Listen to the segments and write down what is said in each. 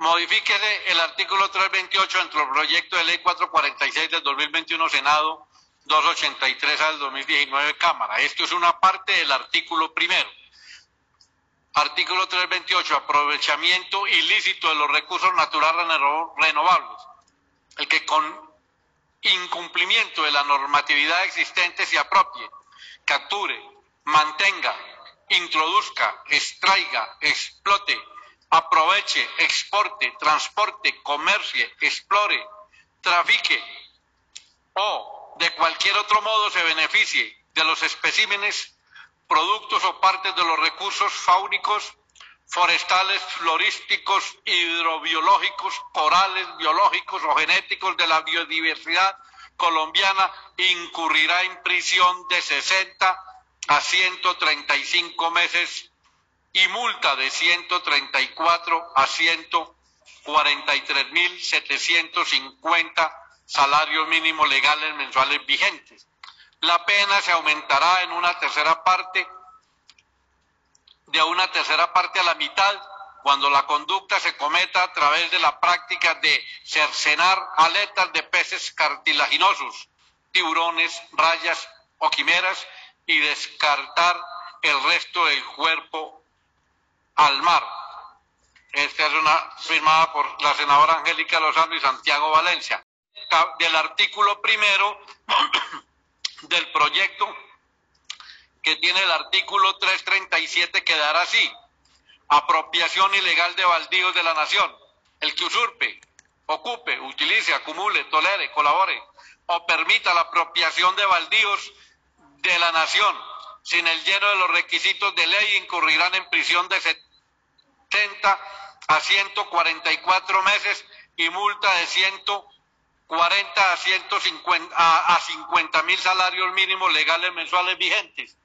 Modifíquese el artículo 328 dentro del proyecto de ley 446 del 2021 Senado 283 al 2019 Cámara. Esto es una parte del artículo primero. Artículo 328, aprovechamiento ilícito de los recursos naturales renovables. El que con incumplimiento de la normatividad existente se apropie, capture, mantenga, introduzca, extraiga, explote, aproveche, exporte, transporte, comercie, explore, trafique o de cualquier otro modo se beneficie de los especímenes, productos o partes de los recursos fáunicos, forestales, florísticos, hidrobiológicos, corales, biológicos o genéticos de la biodiversidad colombiana, incurrirá en prisión de 60 a 135 meses y multa de 134 a 143.750 salarios mínimos legales mensuales vigentes. La pena se aumentará en una tercera parte, de una tercera parte a la mitad, cuando la conducta se cometa a través de la práctica de cercenar aletas de peces cartilaginosos, tiburones, rayas o quimeras y descartar el resto del cuerpo al mar. Esta es una firmada por la senadora Angélica Lozano y Santiago Valencia. Del artículo primero del proyecto que tiene el artículo 337 quedará así. Apropiación ilegal de baldíos de la nación. El que usurpe, ocupe, utilice, acumule, tolere, colabore o permita la apropiación de baldíos de la nación sin el lleno de los requisitos de ley incurrirán en prisión de 70 a 144 meses y multa de 140 a 150 a, a 50 mil salarios mínimos legales mensuales vigentes.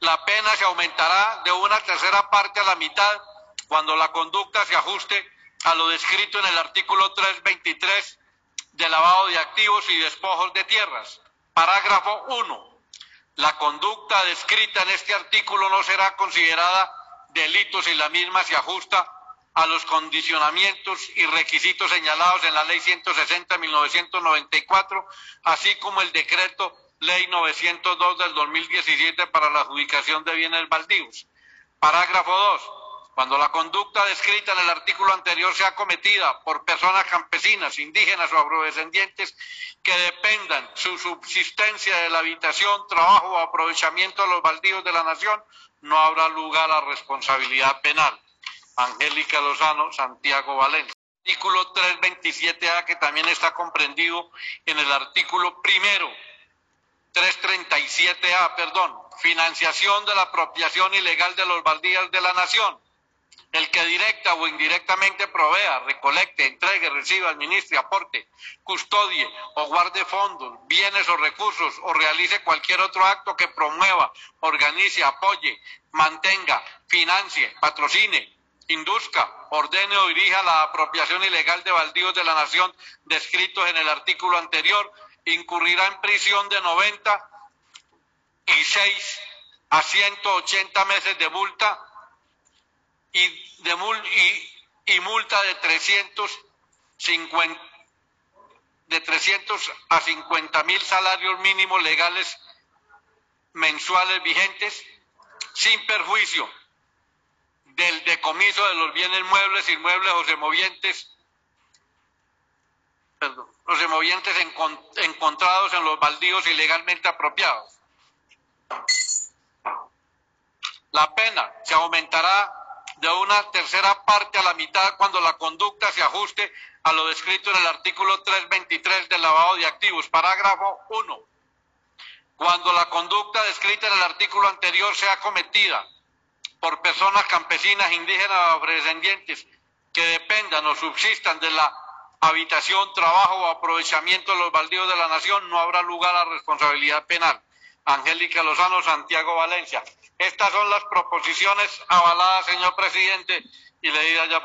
La pena se aumentará de una tercera parte a la mitad cuando la conducta se ajuste a lo descrito en el artículo 323 de lavado de activos y despojos de tierras. Parágrafo 1. La conducta descrita en este artículo no será considerada delitos y la misma se ajusta a los condicionamientos y requisitos señalados en la Ley 160 de 1994, así como el decreto Ley 902 del 2017 para la adjudicación de bienes baldíos. Parágrafo 2. Cuando la conducta descrita en el artículo anterior sea cometida por personas campesinas, indígenas o afrodescendientes que dependan su subsistencia de la habitación, trabajo o aprovechamiento de los baldíos de la nación, no habrá lugar a responsabilidad penal. Angélica Lozano, Santiago Valencia. Artículo 327A, que también está comprendido en el artículo primero. 337A, perdón, financiación de la apropiación ilegal de los baldíos de la nación el que directa o indirectamente provea, recolecte, entregue, reciba, administre, aporte, custodie o guarde fondos, bienes o recursos o realice cualquier otro acto que promueva, organice, apoye, mantenga, financie, patrocine, induzca, ordene o dirija la apropiación ilegal de baldíos de la nación descritos en el artículo anterior, incurrirá en prisión de 90 y 6 a 180 meses de multa y, de y, multa de 350 de 300 a 50 mil salarios mínimos legales mensuales vigentes sin perjuicio del decomiso de los bienes muebles, inmuebles o semovientes, perdón, los semovientes encontrados en los baldíos ilegalmente apropiados. La pena se aumentará de una tercera parte a la mitad cuando la conducta se ajuste a lo descrito en el artículo 323 del lavado de activos, parágrafo 1. Cuando la conducta descrita en el artículo anterior sea cometida por personas campesinas, indígenas o descendientes que dependan o subsistan de la habitación, trabajo o aprovechamiento de los baldíos de la nación, no habrá lugar a responsabilidad penal. Angélica Lozano, Santiago Valencia. Estas son las proposiciones avaladas, señor presidente, y leídas ya por